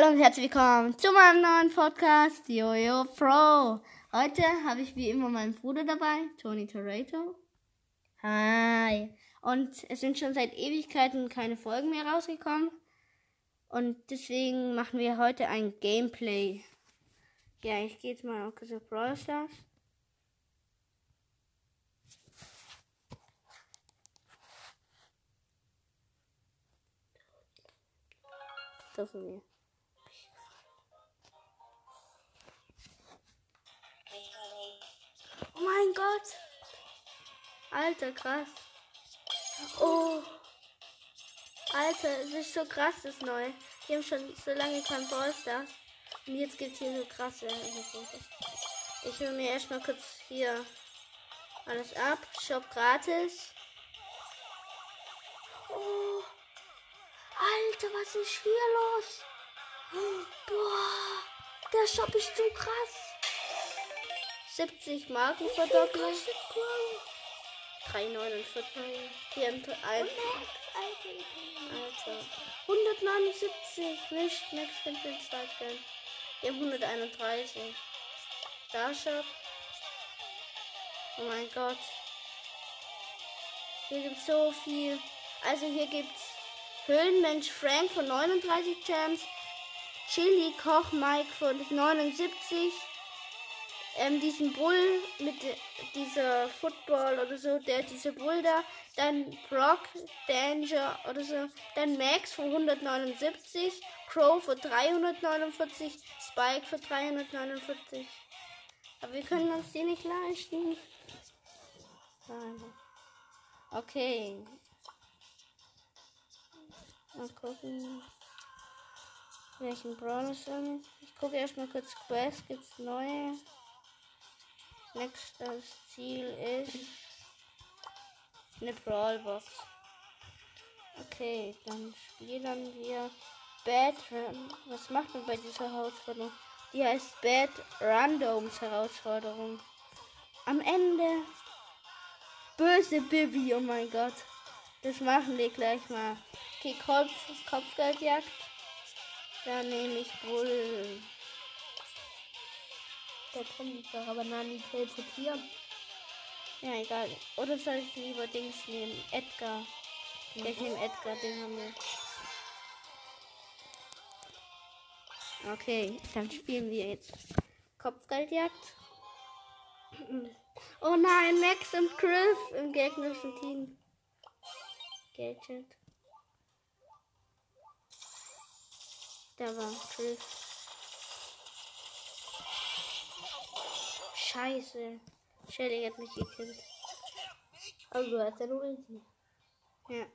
Hallo und herzlich willkommen zu meinem neuen Podcast Jojo Pro. Heute habe ich wie immer meinen Bruder dabei, Tony Toretto. Hi. Und es sind schon seit Ewigkeiten keine Folgen mehr rausgekommen. Und deswegen machen wir heute ein Gameplay. Ja, ich gehe jetzt mal auf Brawl Stars. Dürfen wir. Oh mein Gott. Alter, krass. Oh. Alter, es ist so krass, das Neue. Wir haben schon so lange kein Ballstars. Und jetzt gibt es hier so krasse Ich will mir erstmal kurz hier alles ab. Shop gratis. Oh. Alter, was ist hier los? Boah, der Shop ist zu krass. 70 Marken verdopplung. 3,49. Hier ein Alter. 179. Nicht Max den zweiten. Wir haben 131. Starshop. Oh mein Gott. Hier gibt es so viel. Also hier gibt es Höhlenmensch Frank von 39 Gems, Chili Koch Mike von 79, ähm, diesen Bull mit dieser Football oder so, der diese Bull da, dann Brock Danger oder so, dann Max von 179, Crow für 349, Spike für 349. Aber wir können uns die nicht leisten. Okay, Mal gucken. Welchen Brawler soll ich? Ich gucke erstmal kurz Quest. Gibt's neue? Nächstes Ziel ist eine Brawlbox. Okay, dann spielen wir Bad Run. Was macht man bei dieser Herausforderung? Die heißt Bad Randoms Herausforderung. Am Ende böse Bibi, oh mein Gott. Das machen wir gleich mal. Okay, Kopf, Kopfgeldjagd. Da nehme ich wohl. Der mich doch aber Nani teleportieren. Ja, egal. Oder soll ich lieber Dings nehmen? Edgar. Ja, ich nehme Edgar, den haben wir. Okay, dann spielen wir jetzt Kopfgeldjagd. Oh nein, Max und Chris im gegnerischen Team. Gadget. Da war Griff. Scheiße. Shelly hat mich gekillt. Also du hast ja nur Ulti. Ja.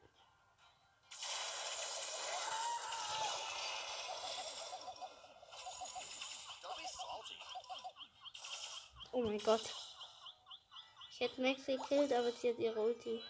Oh mein Gott. Ich hätte Max gekillt, aber sie hat ihre Ulti.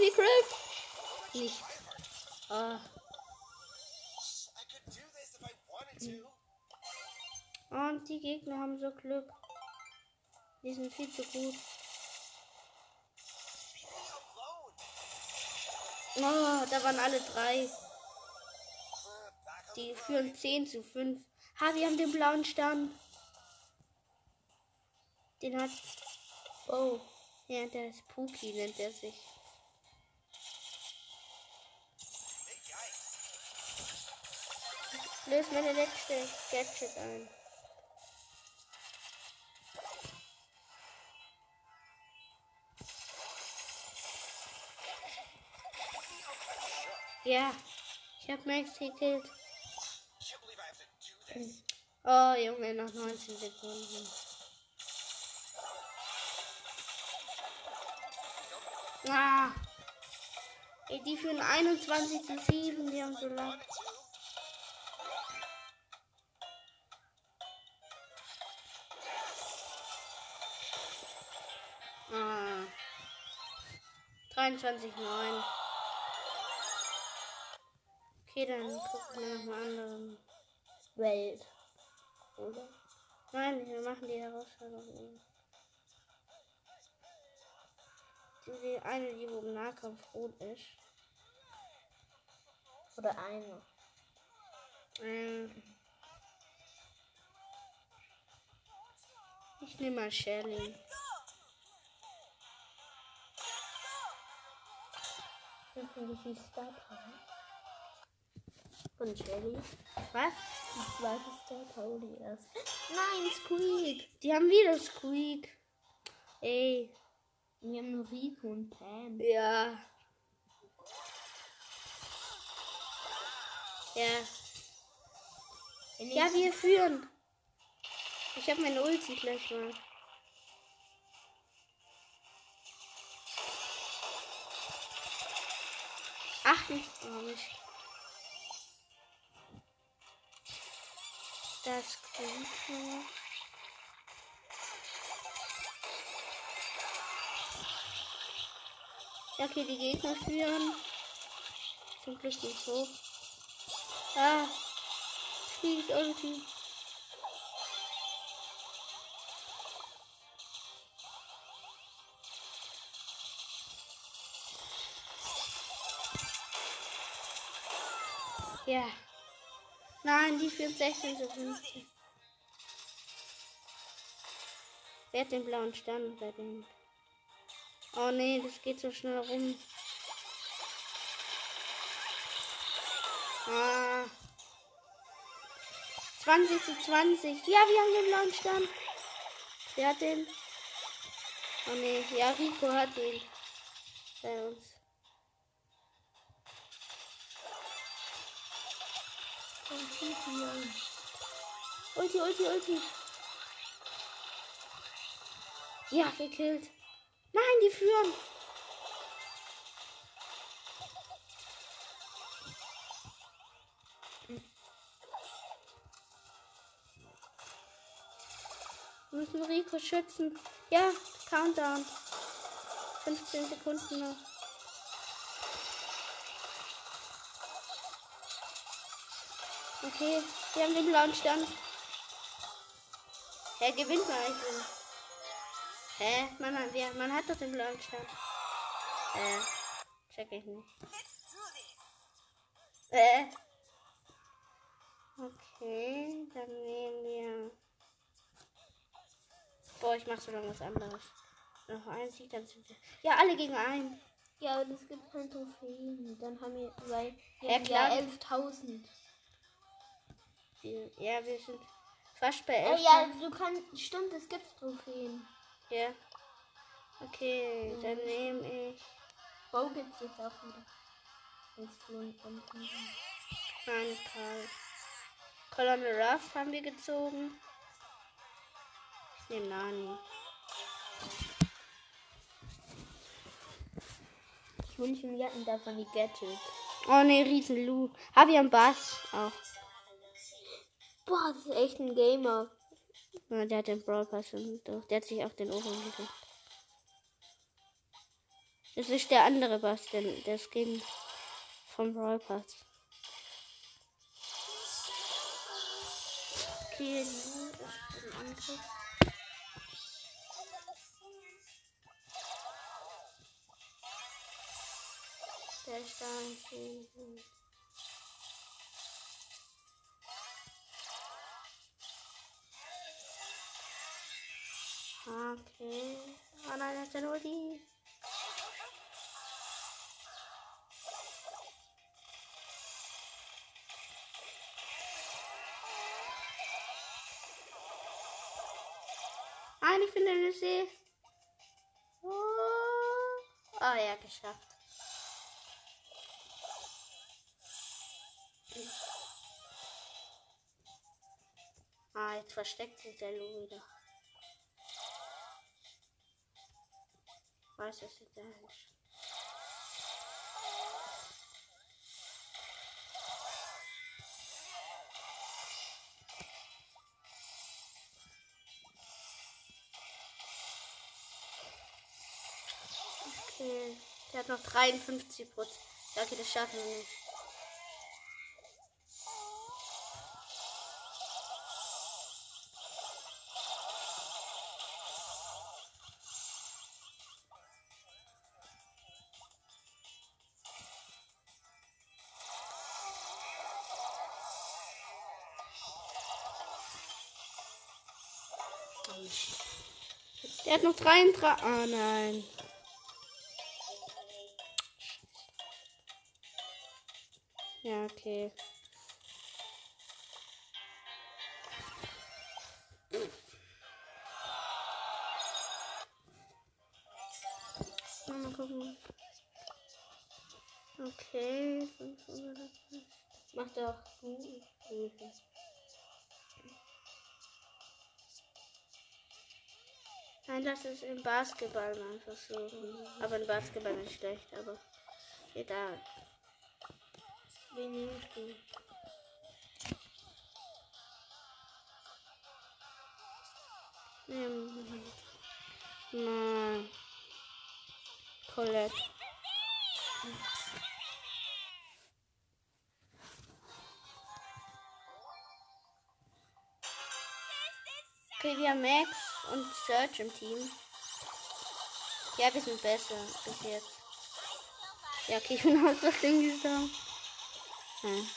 Die Griff. Nicht. Ah. Und die Gegner haben so Glück. Die sind viel zu gut. Oh, da waren alle drei. Die führen 10 zu 5. Ha, wir haben den blauen Stern. Den hat Oh, ja, der ist Pookie, nennt er sich. Löse meine letzte Gadget ein. Ja, ich hab Max gekillt. Oh, Junge, noch 19 Sekunden. Ah. Ey, die führen 21 zu 7, die haben so lang. 23, 9. Okay, dann gucken wir noch mal anderen. Welt. Oder? Nein, wir machen die Herausforderung. Die eine, die wo im Nahkampf rot ist. Oder eine. Ähm. Ich nehme mal Shelly. Dann finde ich die Star Power. Von Shelly. Was? Die zweite Star Power, die erste. Nein, Squeak. Die haben wieder Squeak. Ey. Wir haben nur Rico und Pam. Ja. Ja. Ja, wir führen. Ich habe meine Ulti gleich mal. Nicht. Das kommt. Ja, okay, die Gegner führen. Zum Glück nicht hoch. Ah. Spielt Ulti. Ja. Nein, die führen 16 zu 15. Wer hat den blauen Stern bei denen? Oh nee, das geht so schnell rum. Ah. 20 zu 20. Ja, wir haben den blauen Stern. Wer hat den? Oh nee, ja, Rico hat den. Bei uns. Ulti, Ulti, Ulti. Ja, gekillt. Nein, die führen. Wir müssen Rico schützen. Ja, Countdown. 15 Sekunden noch. Okay, wir haben den blauen Stern. Hä, gewinnt man eigentlich? Hä? Man, hat- wir, man hat doch den blauen Stern. Äh, check ich nicht. Äh. Okay, dann nehmen wir. Boah, ich mach so lange was anderes. Noch ein Sieg, dann sind wir. Ja, alle gegen einen. Ja, aber es gibt keine Trophäen. Dann haben wir, weil wir ja 11.000. Wir, ja, wir sind fast bei Äh, 11. ja, du kannst, stimmt, es gibt Trophäen. ja. Okay, dann nehme ich. Bo gibt's jetzt auch wieder. Und, und, und. Nein, Karl. Colonel Ruff haben wir gezogen. Ich nehme Nani. Ich wünsche mir hatten davon die Gadget. Oh ne, Riesen Lu. Ah, wir haben Bass auch. Boah, das ist echt ein Gamer. Ja, der hat den Brawl Pass und doch. Der hat sich auch den Ohren gekriegt. Das ist der andere Bass, der, der Skin vom Brawl Pass. Okay. Der ist Okay. Oh nein, ja nur die. Nein, ich in der See. Oh, oh ja, geschafft. Ah, jetzt versteckt sich der Lu wieder. Weiß es nicht, der ist. Okay, der hat noch 53 Prozent. Okay, das schaffen wir nicht. Der hat noch 33. Ah, nein. Ja, okay. Mal gucken. Okay. Mach doch Nein, das ist im Basketball einfach so. Aber im Basketball ist schlecht, aber egal. Wen nimmst du? Search im Team. Ja, wir sind besser bis jetzt. Ja, okay, ich bin aus Ding gestorben. Hm.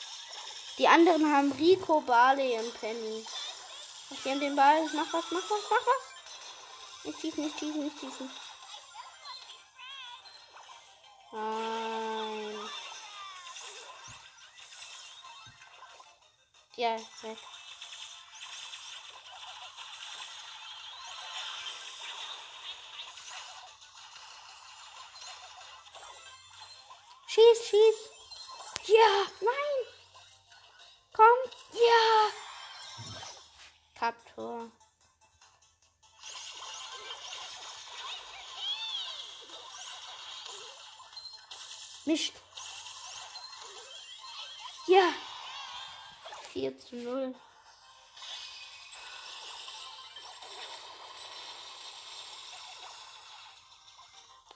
Die anderen haben Rico, Barley und Penny. Und sie den Ball. Mach was, mach was, mach was. Nicht schießen, nicht schießen, nicht schießen. Nein. Ja, weg. Schieß, schieß. Ja, nein. Komm, ja. Kaptor. Mist. Ja. 4 zu 0.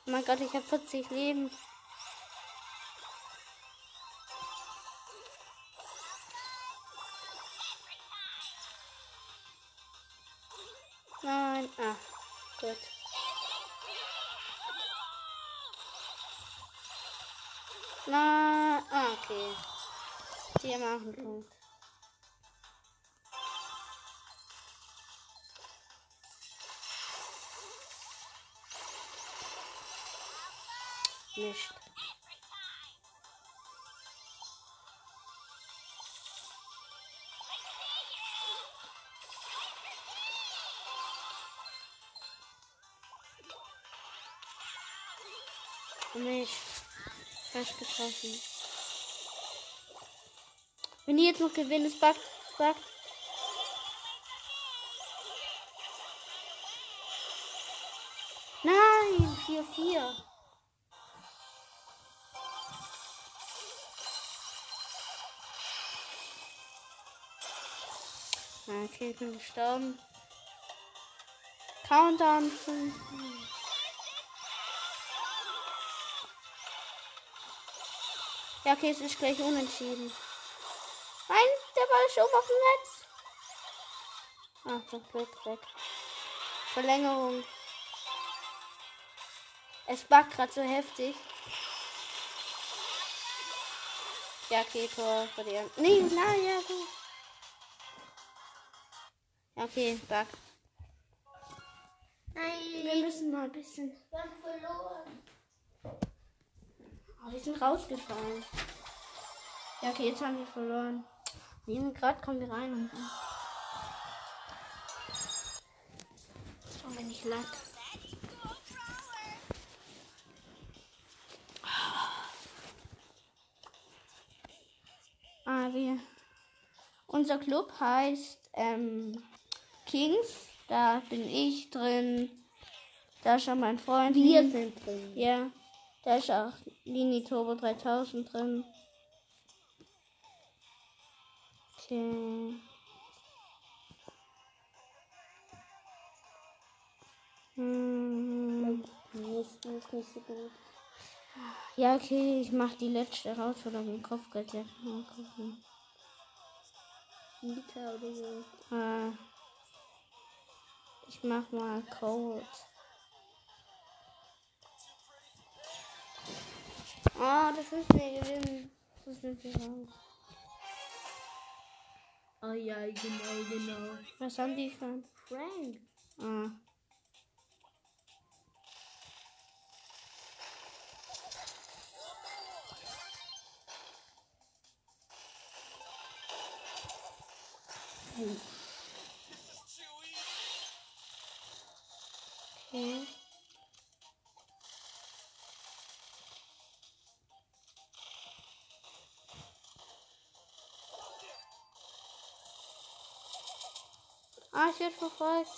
Oh mein Gott, ich habe 40 Leben. Die machen Punkt. Nicht. Nicht. Falsch getroffen. Wenn die jetzt noch gewinnen, es backt. Es. Nein, 4-4. Okay, ich bin gestorben. Countdown. fünf. Ja, okay, es ist gleich unentschieden. Nein, der Ball ist oben auf dem Netz. Ah, zum Glück weg. Verlängerung. Es backt gerade so heftig. Ja, okay, Tor für die. Nee, nein, ja, gut. Ja, okay, back. Nein. Wir müssen mal ein bisschen. Wir haben verloren. Oh, wir sind rausgefallen. Ja, okay, jetzt haben wir verloren. Nehmen gerade kommen wir rein und. Oh, wenn ich lag. Ah, wir. Unser Club heißt ähm, Kings. Da bin ich drin. Da ist schon mein Freund. Wir sind drin. Ja, da ist auch Lini Turbo 3000 drin. Okay. Hm. Nicht, nicht, nicht so gut. Ja, okay, ich mach die letzte Herausforderung im Kopfgeldjagd. Mal gucken. Mieter oder so. Äh, ich mach mal Code. Oh, das müssen wir gewinnen. Das sind wir raus. Ah ja, genau, genau. Was haben die für ein Frank. Ah. Okay. Werde verfolgt.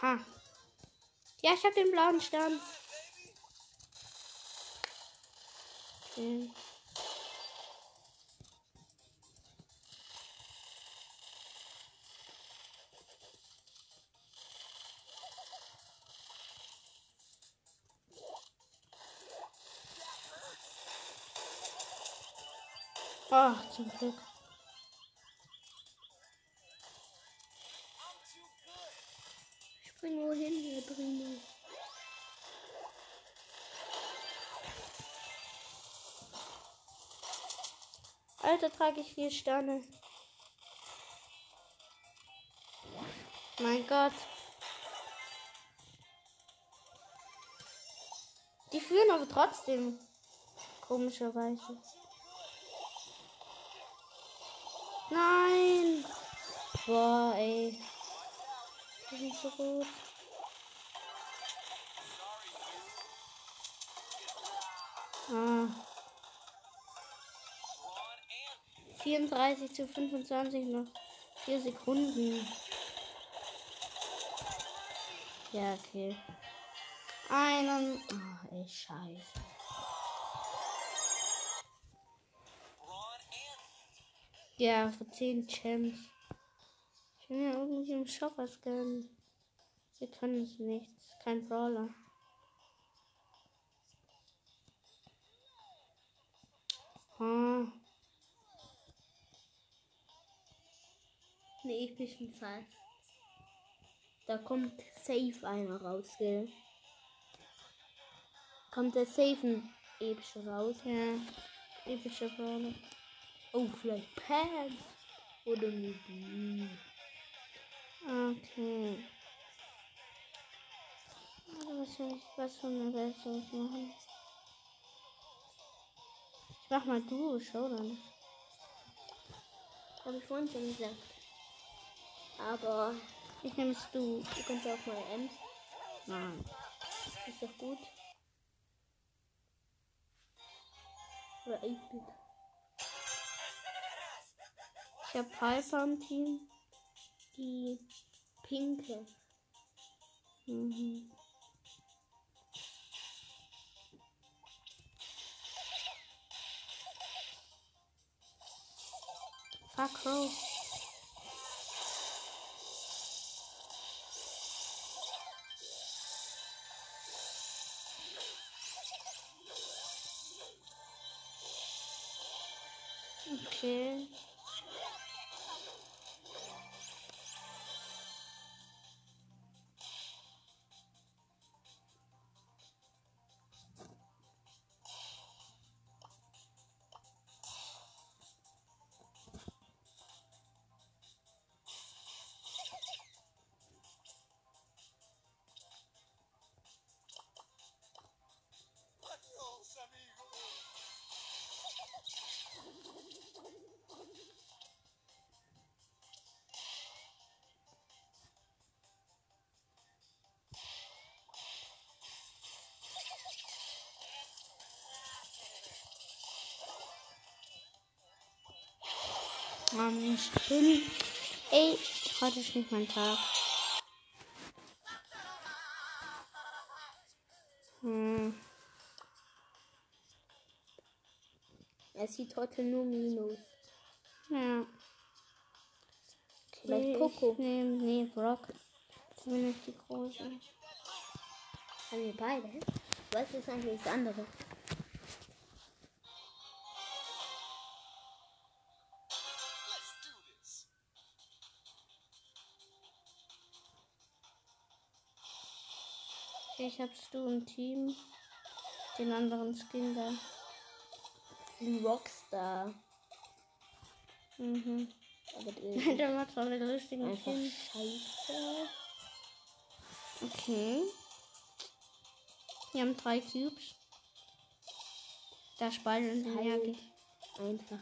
Ha. Ja, ich habe den blauen Stern. Okay. Zum Glück. Spring wohin, hier Brino. Alter, trage ich vier Sterne. Mein Gott. Die führen aber trotzdem. Komischerweise. Nein. Boah, ey. Die sind so gut. Ah. 34 zu 25 noch 4 Sekunden. Ja, okay. Einen. Oh, ey, scheiße. Ja, für 10 Champs. Ich will mir irgendwie im Shop was gönnen. Wir können es nicht. Kein Brawler. Ah. Ne, ich bin fast. Da kommt safe einer raus, gell? Kommt der safe ein epischer raus? Ja. Epischer Brawler. Oh, vielleicht Pam. Oder Nidhi. Okay. Also was soll ich, was für eine Welt soll ich machen? Ich mach mal du, schau dann. Habe ich vorhin schon gesagt. Aber Ich nehme es du. du kannst auch mal Ems. Nein. Ist doch gut. Oder 8-Bit. Ich hab Piper im Team. Die pinke. Mhm. Fuck Crow. Okay. Mann, schön. Ey, heute ist nicht mein Tag. Hm. Er sieht heute nur Minus. Ja. Vielleicht Okay, Poco. Ich nehm, nee, Brock. Zumindest die große. Haben wir beide? Was ist eigentlich das andere? Ich hab's du im Team. Den anderen Skin da. Den Rockstar. Mhm. Aber der Der macht so eine lustige einfach Skin. scheiße. Okay. Wir haben drei Cubes. Da spalten sie ja. Halt. Einfach.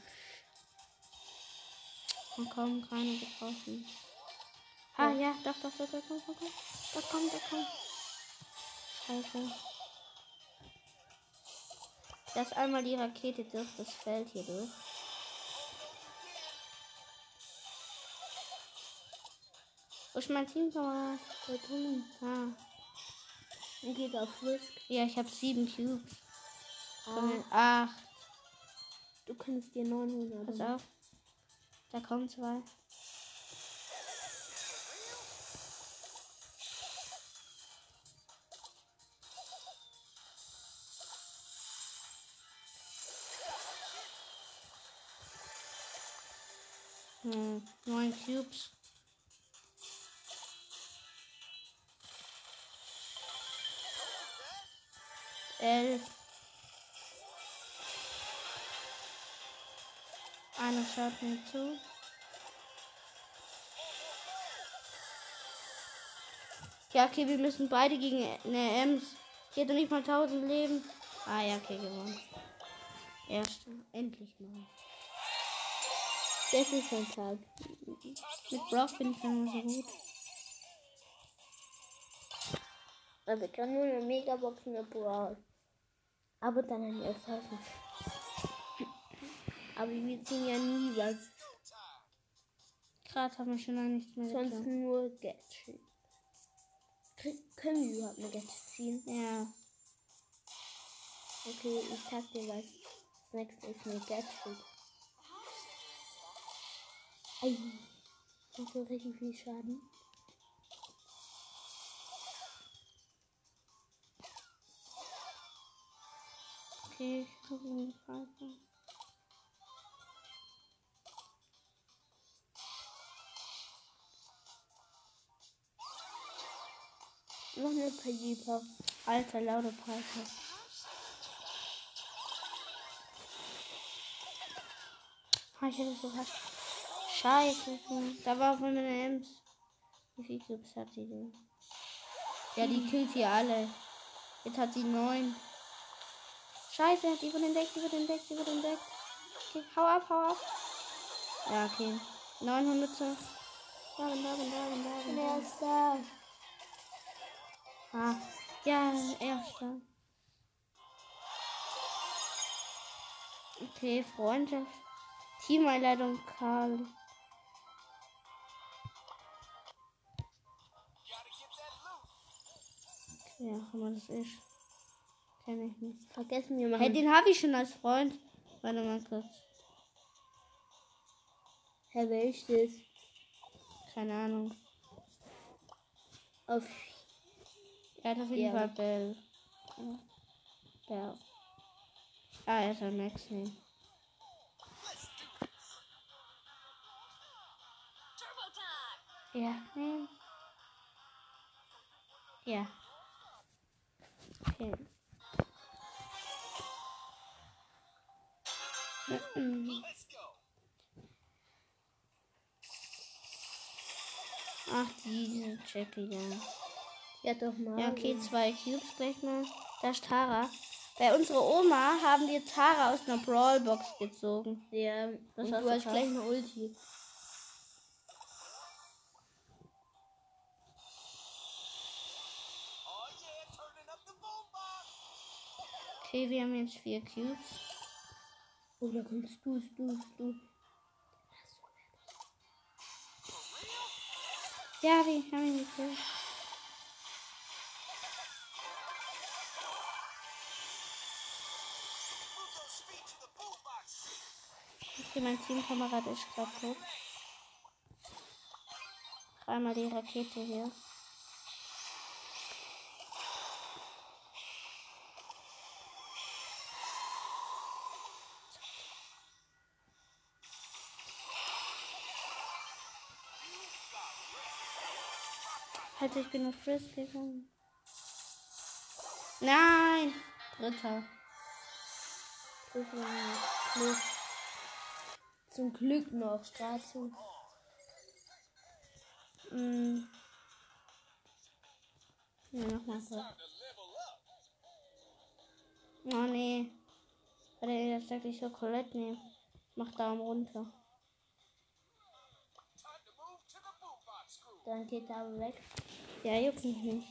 Und kaum keine getroffen. Ah ja, doch, doch, doch, doch, doch, doch, doch. Da kommt, da kommt. Scheiße. Lass einmal die Rakete durch das Feld hier durch. Wo ist mein Teamkamerad? Da drüben. Ah. Und geht auf Risk. Ja, ich habe sieben Cubes. Ah, Acht. du kannst dir 900. Pass auf. Da kommen zwei. Hm, neun Cubes. Elf. Einer schaut mir zu. Ja, okay, wir müssen beide gegen eine Ems. Die doch nicht mal 1000 Leben. Ah, ja, okay, gewonnen. Erste. Endlich mal. Das ist ein Tag. Mit Brock bin ich immer so gut. Also ich kann nur eine Megabox mit Brawl. Aber dann ein 11.000. Aber wir ziehen ja nie was. Gerade haben wir schon lange nichts mehr Sonst getan. nur Gadget. Können wir überhaupt eine Gadget ziehen? Ja. Okay, ich sag dir was. Das nächste ist eine Gadget. Das so richtig viel Schaden. Okay, ich habe eine Frage. Noch eine Piper. Alter, laute Piper. Ah, ich hätte so fast. Scheiße. Da war von meiner Ems. Wie viele Cubes hat die denn? Ja, die killt sie alle. Jetzt hat sie neun. Scheiße, die wird entdeckt, die wird entdeckt, die wird entdeckt. Okay, hau ab, hau ab. Ja, okay. 900 zu. Da, da, da, da, da. Wer ist da? Ah, ja, erster. Okay, Freundschaft. Teameinleitung Karl. Ja, man das ist. Kenn ich nicht. Vergessen wir mal. Hey, den habe ich schon als Freund. Warte mal kurz. Herr, wer ist das? Keine Ahnung. Auf Er hat auf jeden Ja. Fall Bell. Ja. Ah, er ist ein Maxi. Ja. Nee. Ja. Mhm. Ach, diese Jackie da. Ja, doch mal. Ja, okay, zwei Cubes gleich mal. Da ist Tara. Bei unserer Oma haben wir Tara aus einer Brawlbox gezogen. Ja, Das und war du hast gleich eine Ulti. Okay, wir haben jetzt vier Cubes. Oh, da kommst du, du, du. Ja, wir haben ihn gekillt. Okay, mein Teamkamerad ist gerade tot. Dreimal die Rakete hier. Halt, ich bin auf gegangen. Nein! Dritter. Zum Glück noch. Dazu. Mm. Ja, nochmal so. Oh nee. Er jetzt sagt, ich soll Colette nehmen. Mach Daumen runter. Dann geht aber weg. Ja, juckt mich nicht.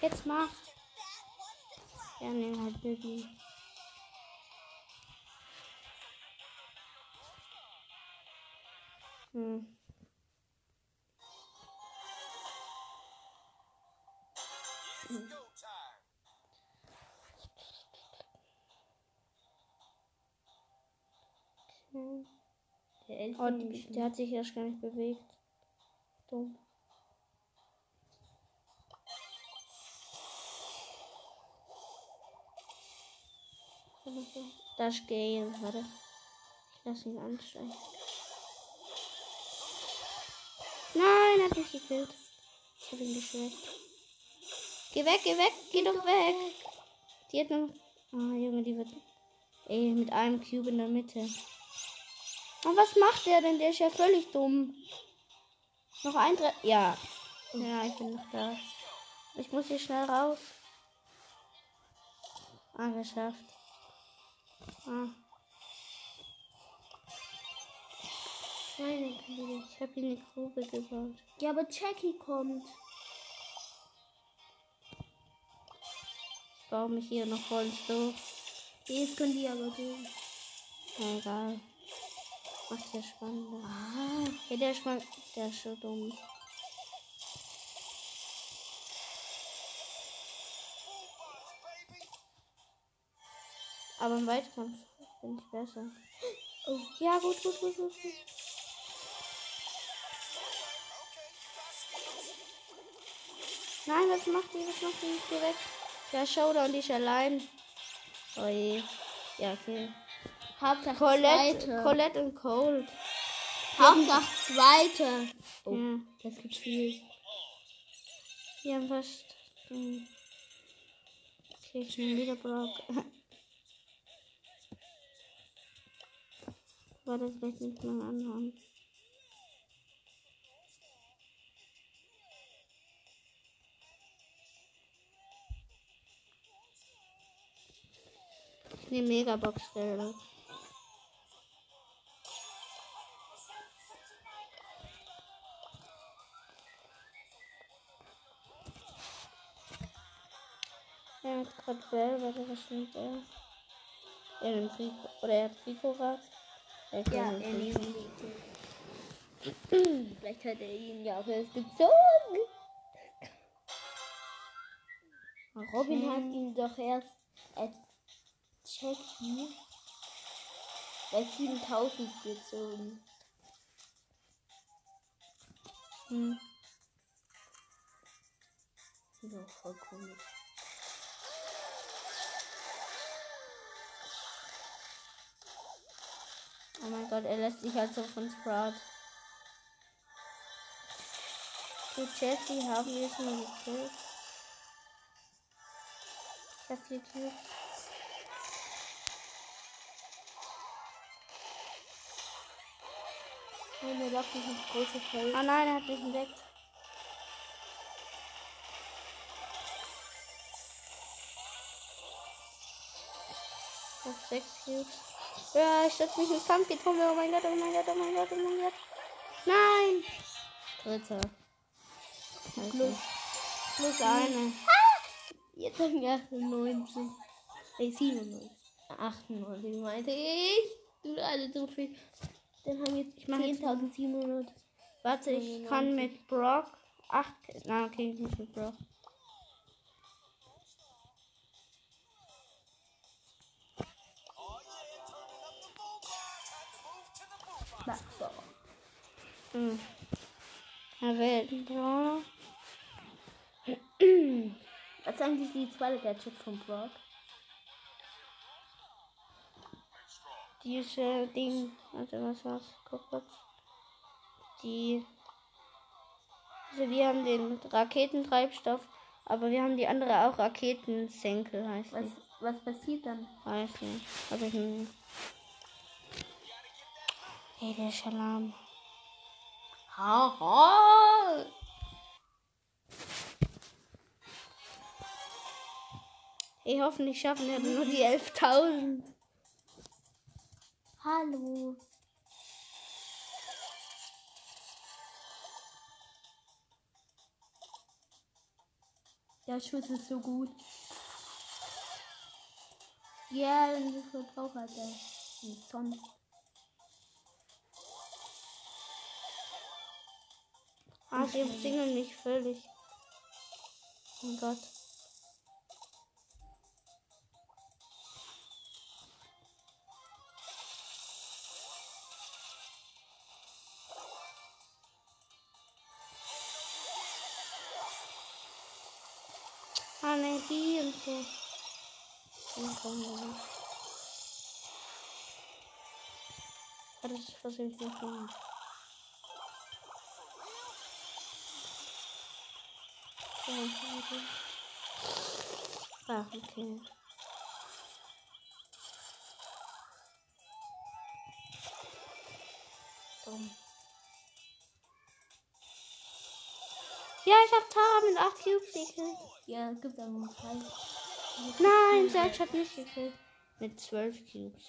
Jetzt mach. Ja, nehmen halt Bibi. Hm. Der ist Oh, die, der hat sich erst gar nicht bewegt. Dumm. Das Gale, warte. Ich lass ihn ansteigen. Nein, hat mich gekillt. Ich hab ihn geschwächt. Geh weg, geh weg, geh doch weg. Die hat noch. Ah, Junge, die wird. Ey, mit einem Cube in der Mitte. Und was macht der denn? Der ist ja völlig dumm. Noch ein Tre Ja. Ja, ich bin noch da. Ich muss hier schnell raus. Ah, geschafft. Ah. Güte, ich habe hier eine Grube gebaut. Ja, aber Jackie kommt. Ich baue mich hier noch voll Dorf. Jetzt können die aber gehen. Egal. Macht ja spannender. Ah, Ja, der mal. Der ist so dumm. Aber im Weitkampf bin ich besser. Oh, ja, gut, gut, gut, gut. gut. Nein, was macht die? Was macht die? Ich geh weg. Ja, Showdown, die ist allein. Oh je. Ja, okay. Hauptsache Colette, Zweite. Colette und Cold. Hauptsache Zweite. Oh, Ja. das gibt viel. Die haben fast. Hm. Okay, ich nehme wieder Brock. War das vielleicht nicht mal anhauen? Ich nehme Megabox-Stelle. Er hat gerade Bell, warte, was nimmt er? Er nimmt Rico, oder er hat Rico gerade. Er Ja, er nimmt Rico. Vielleicht hat er ihn ja auch erst gezogen. Robin hat ihn doch erst als Jackie bei 7000 gezogen. Hm. Das ist auch voll komisch. Oh mein Gott, er lässt sich halt so von Sprout. Für Jesse haben wir es nur gekillt. Ich hab vier Kills. Meine Locken sind große Feld. Oh nein, er hat mich entdeckt. Ich hab sechs Kills. Ja, ich setze mich ins Kampfgetrummel. Oh mein Gott, oh mein Gott, oh mein Gott, oh mein Gott. Nein! Dritter. Plus, plus eine. Jetzt haben wir 98. Nee, 97. 98 meinte ich. Du alle so viel. Dann haben wir jetzt 10.700. Warte, ich kann mit Brock 8. Nein, okay, nicht mit Brock. Hm. Er will Brawler. Was ist eigentlich die zweite Gadget von Brock? Diese Ding. Warte, was war's? Guck kurz. Die. Also wir haben den Raketentreibstoff, aber wir haben die andere auch Raketensenkel, heißt Was, die. was passiert dann? Weiß nicht. Hab ich nie. Hey, der Schalam. Haha! Hey, hoffentlich schaffen wir nur die 11.000. Hallo. Der Schuss ist so gut. Ja, den Verbrauch hat er. Sonst. Ah, die umzingeln mich völlig. Oh mein Gott. Ah, ne, die und so. Dann kommen wir nicht. Ah, das ist was ich nicht Ah, okay. Dumm. Ja, ich hab Tara mit 8 Cubes gekillt. Ja, gibt noch drei. Nein, Serge hat mich gekillt. Mit 12 Cubes.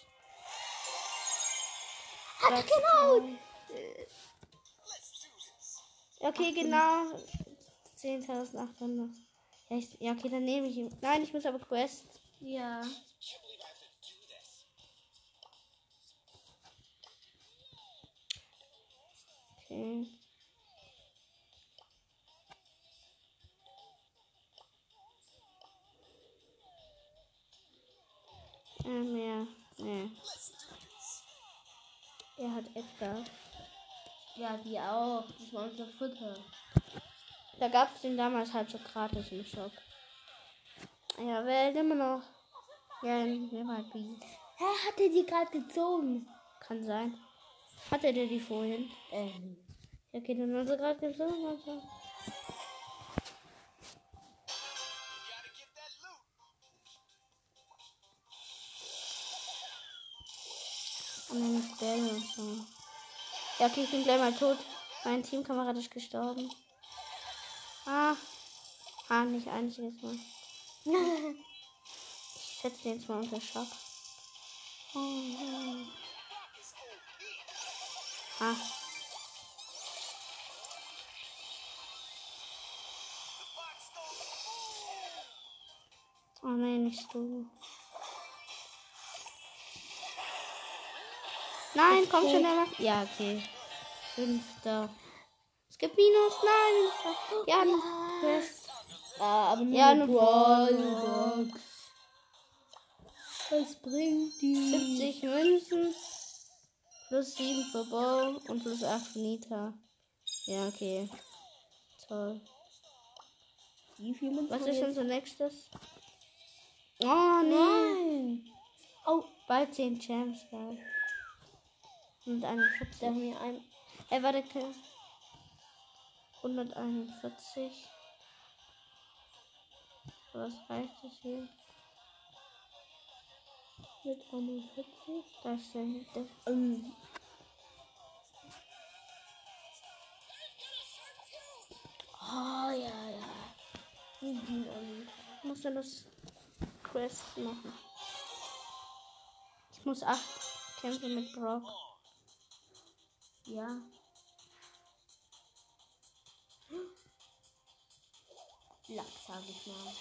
Hat genau. Okay, genau. 10.800. Ja, ich- ja, okay, dann nehme ich ihn. Nein, ich muss aber Quest. Ja. Okay. Ähm, ja. Nee. Er hat Edgar. Ja, die auch. Das war unser Futter. Da gab es den damals halt so gratis im Shop. Ja, wer hat immer noch. Ja, nimm halt die. Hä, hat er die gerade gezogen? Kann sein. Hatte der die vorhin? Ähm. Ja, okay, dann hat er gerade gezogen. Also. Und dann ist und so. Ja, okay, ich bin gleich mal tot. Mein Teamkamerad ist gestorben. Ah. Ah, nicht einziges Mal. ich setze jetzt mal unter Schock. Oh, nein. Ah. Oh nein, nicht du. Nein, komm schon, Emma. Ja, okay. Fünfter. Es gibt Minus. Nein. Ja, Quest. Ah, aber nur Ja, eine eine Brawlbox. Was bringt die? 70 Münzen. Plus 7 für Bo und plus 8 für Nita. Ja, okay. Toll. Wie viel Münzen Was ist unser nächstes? Oh, nee. Nein. Oh, bald 10 Champs, geil. Und 41. Da haben wir ein. Ey, warte, okay. 141. Was reicht das hier? Mit 41. Das sind das. Ähm. Oh, ja, ja. Ich muss dann das Quest machen. Ich muss 8 Kämpfe mit Brock. Ja. Lack, sag ich mal.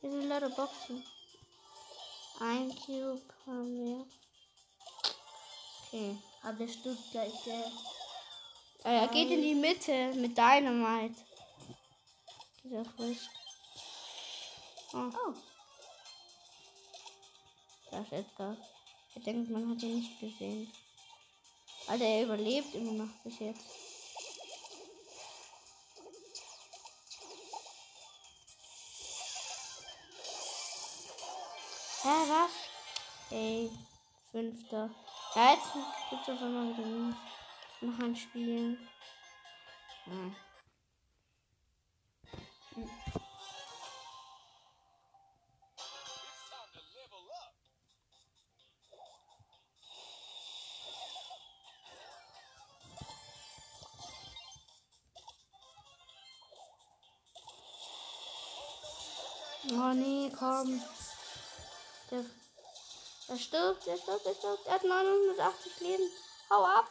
Hier sind leider Boxen. Ein Cube haben wir. Okay. Aber der stirbt gleich, der. Ah, er geht in die Mitte mit Dynamite. Dieser Frisch. Oh, Oh. da ist Edgar. Er denkt, man hat ihn nicht gesehen. Alter, er überlebt immer noch bis jetzt. Hä, was? Ey, fünfter. Ja, jetzt gibt's auf einmal wieder Minus. Noch ein Spiel. Hm. Oh nee, komm. Der stirbt, der stirbt, der stirbt. Er hat 980 Leben. Hau ab.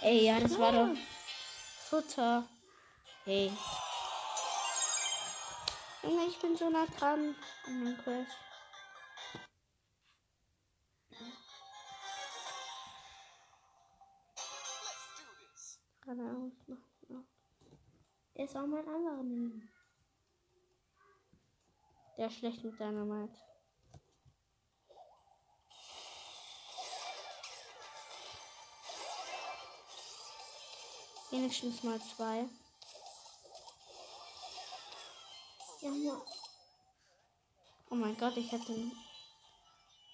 Ey, ja, das war doch Futter. Hey. Ich bin so nah dran an dem Quest. Keine Ahnung, was macht noch. Der ist auch mal ein anderer. Der ist schlecht mit Dynamite. Wenigstens mal zwei. Ja, ja. Oh mein Gott, ich hätte ihn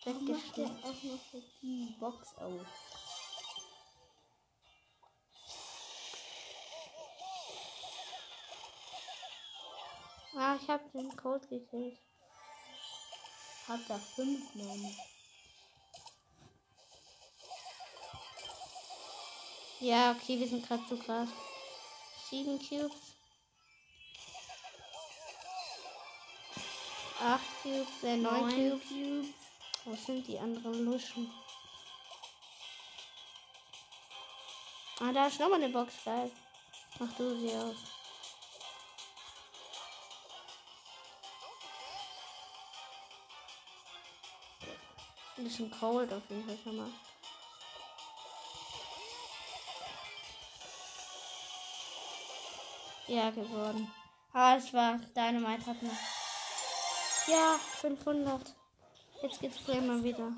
auch noch die Box auf? Ah, ich habe den Code gekillt. Hat da fünf Mann. Ja, okay, wir sind gerade so krass. Sieben Cubes. Acht Cubes, äh, neun Cubes. Cubes. Wo sind die anderen Luschen? Ah, da ist nochmal eine Box, geil. Mach du sie auf. Ein bisschen cold auf jeden Fall schon mal. Ja, geworden. Ah, es war Dynamite hat noch. Ja, 500. Jetzt geht's Bremer wieder.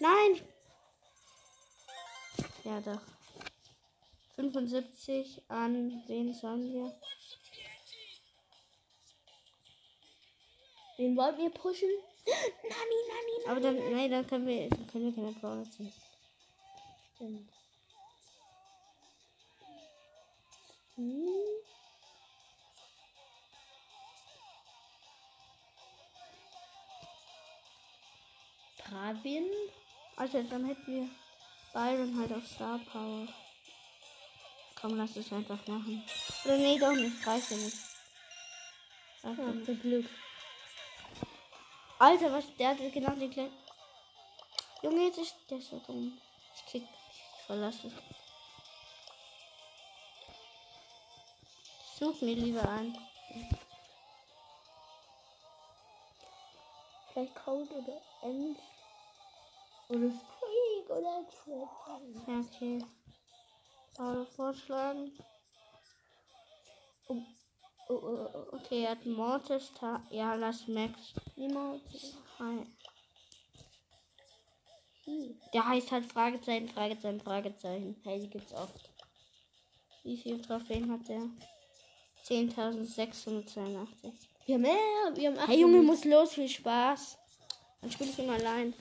Nein! Ja, doch. 75 an wen sollen wir? Wen wollt ihr pushen? Nani, Nani, Aber dann, nein, dann können wir, dann können wir keine Brawler ziehen. Stimmt. Hm. Pravin? Also, dann hätten wir Byron halt auf Star Power. Komm, lass es einfach machen. Oder nee, doch nicht. Reicht ja nicht. Reicht ja zum Glück. Alter, was? Der hat genau den kleinen. Junge, jetzt ist der so dumm. Ich kick. Ich verlasse es. Such mir lieber ein. Vielleicht Cold oder Ems. Oder Squeak oder Trap. Ja, okay. Paul vorschlagen. Oh, oh, oh, oh. Okay, er hat Mortis. Ta ja, lass Max. Niemand. Hi. Hm. Der heißt halt Fragezeichen, Fragezeichen, Fragezeichen. Hey, die gibt's oft. Wie viel Trophäen hat der? 10.682. Wir haben mehr. Wir haben acht. Hey Junge, muss los, viel Spaß. Dann spiele ich immer allein.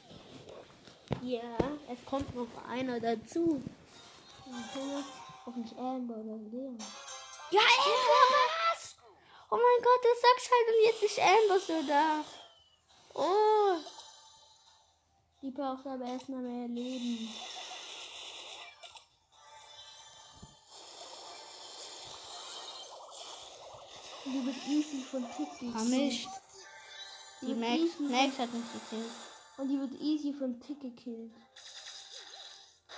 Ja, es kommt noch einer dazu. Hoffentlich Amber oder Leon. Ja, Amber, was? Oh mein Gott, du sagst halt und jetzt ist Amber so da. Oh. Die braucht aber erstmal mehr Leben. Die wird easy von gekillt. Vermischt. Die Max, Max hat mich gekillt. Und die wird easy von Tick gekillt.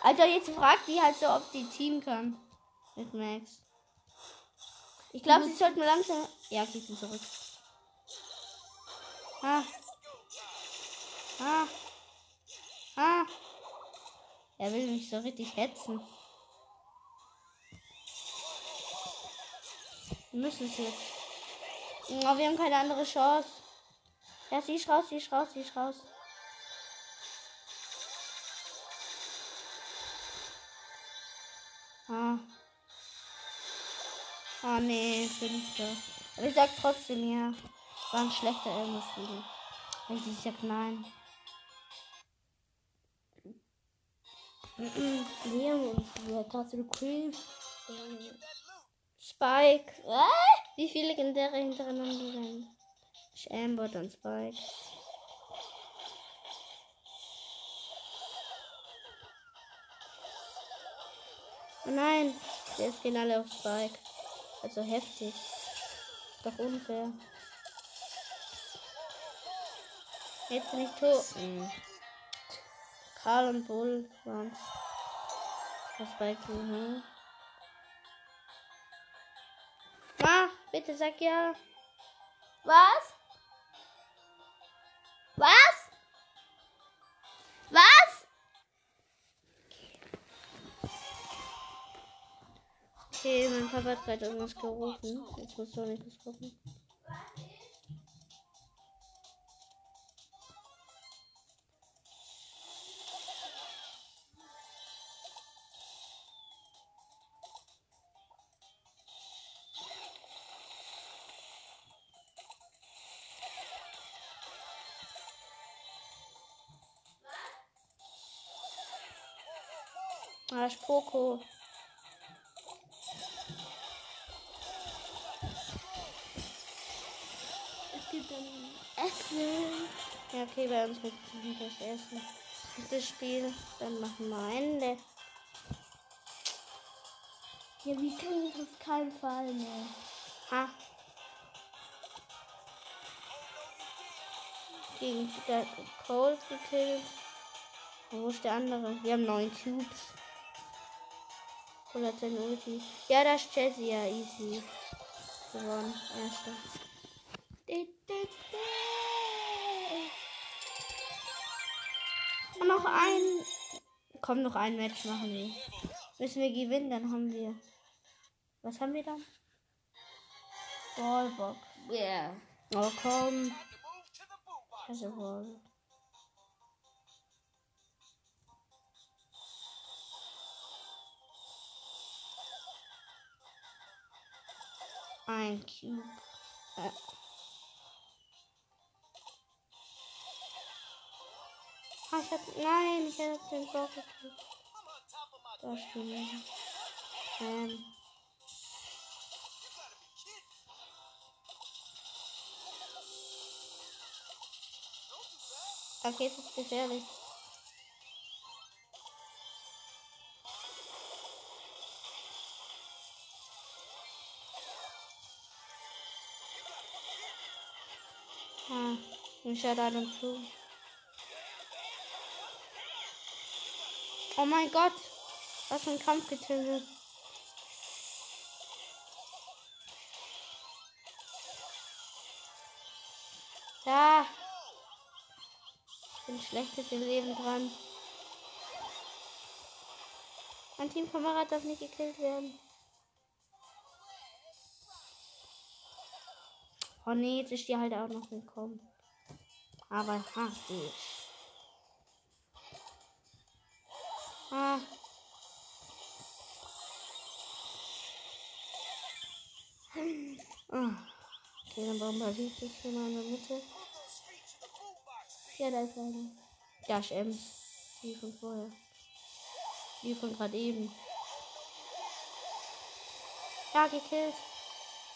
Alter, jetzt fragt die halt so, ob die Team kann. Mit Max. Ich glaube, sie sollten langsam. Ja, kriegt ihn zurück. Ah. Ah. Ah. Er will mich so richtig hetzen. Wir müssen es jetzt. Oh, wir haben keine andere Chance. Ja, sie ist raus, sie ist raus, sie ist raus. Ah. Oh nee, fünfter. Aber ich sag trotzdem ja. War ein schlechter Elmo-Frieden. Ich sag nein. Liam und Castle Creep. Spike. Was? Wie viele Legendäre hintereinander denn? Shambot und Spike. Oh nein, jetzt gehen alle auf Spike. Also heftig. Doch unfair. Jetzt bin ich tot. Mhm. Karl und Bull waren's. Das Spike, mhm. Bitte sag ja. Was? Was? Was? Okay, mein Papa hat gerade irgendwas gerufen. Jetzt musst du nicht das gucken. Spoko. Es gibt ein Essen. Ja, okay, bei uns gibt es das Essen. Das Spiel, dann machen wir Ende. Ja, wir können es auf keinen Fall mehr. Ha. Gegen der Cold gekillt. Wo ist der andere? Wir haben neun Cubes. Oder sein Ulti. Ja, das ist Jessie, ja, easy. Gewonnen. Erster. Und noch ein. Komm, noch ein Match machen wir. Müssen wir gewinnen, dann haben wir. Was haben wir dann? Ballbox. Ja. Oh komm. Also Ball. Ein Cube. Äh. Ah, ich hab, nein, ich hab den Ball gekriegt. Da stehen Ähm. Okay, das ist gefährlich. Ah, ein Shadow und zu. Oh mein Gott, was für ein Kampfgetümmel. Ja. Ich bin schlecht mit dem Leben dran. Mein Teamkamerad darf nicht gekillt werden. Oh nee, jetzt ist die halt auch noch gekommen. Aber ha, ich. Ah. Okay, dann bombardiert sich hier mal in der Mitte. Ja, da ist eine. Ja, ist M. Die von vorher. Die von gerade eben. Ja, gekillt.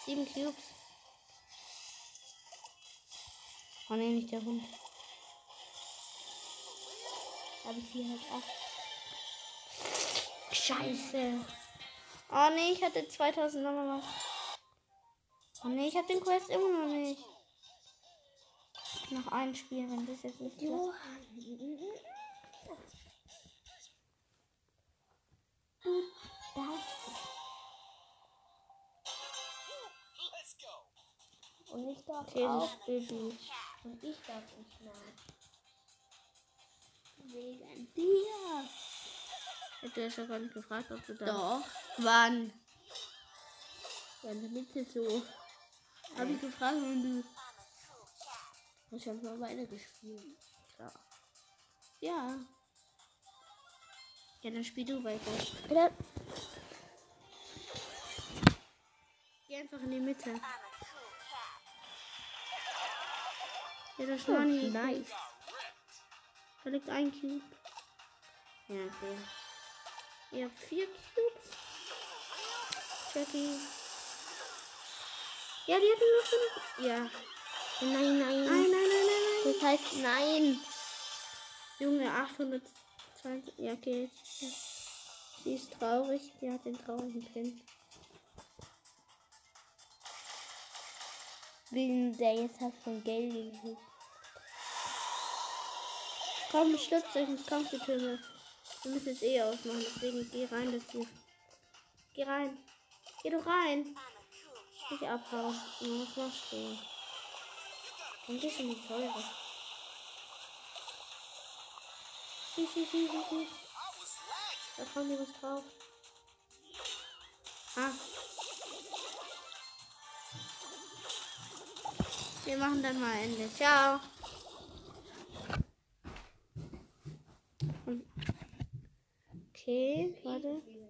Sieben Cubes. Oh ne, nicht der Hund. Habe ich hier halt acht. Scheiße. Oh ne, ich hatte 2000 nochmal was. Oh ne, ich habe den Quest immer noch nicht. Noch ein Spiel, wenn das jetzt nicht. Johann. Du darfst nicht. Und ich darf Okay, das auch. Gut. Und ich darf nicht mehr. Wegen dir. Hätte ja schon gar nicht gefragt, ob du da. Doch. Wann? Ja, in der Mitte so. Hab ich gefragt, wenn du. Ich hab mal weitergespielt. Ja. Ja. Ja, dann spiel du weiter. Oder? Geh einfach in die Mitte. Ja, das ist Nani. nice. Da liegt ein Cube. Ja, okay. Ihr habt vier Cubes. Jackie. Ja, die hat nur fünf. Ja. Nein, nein. Nein, nein, nein, nein, nein. Das heißt nein. Junge, 820. Ja, okay. Sie ist traurig. Die hat den traurigen Pin. Will der jetzt hat von Geld gekriegt. Komm, stürzt euch ins Kampfgetümmel. Wir müssen jetzt eh ausmachen, deswegen geh rein, dass du. Geh rein. Geh doch rein. Nicht abhauen. Ja, was machst du? Dann gehst du in die Säure. Schieß, schieß, schieß, schieß, schieß. Da kommt was drauf. Ah. Wir machen dann mal Ende. Ciao. Okay, warte.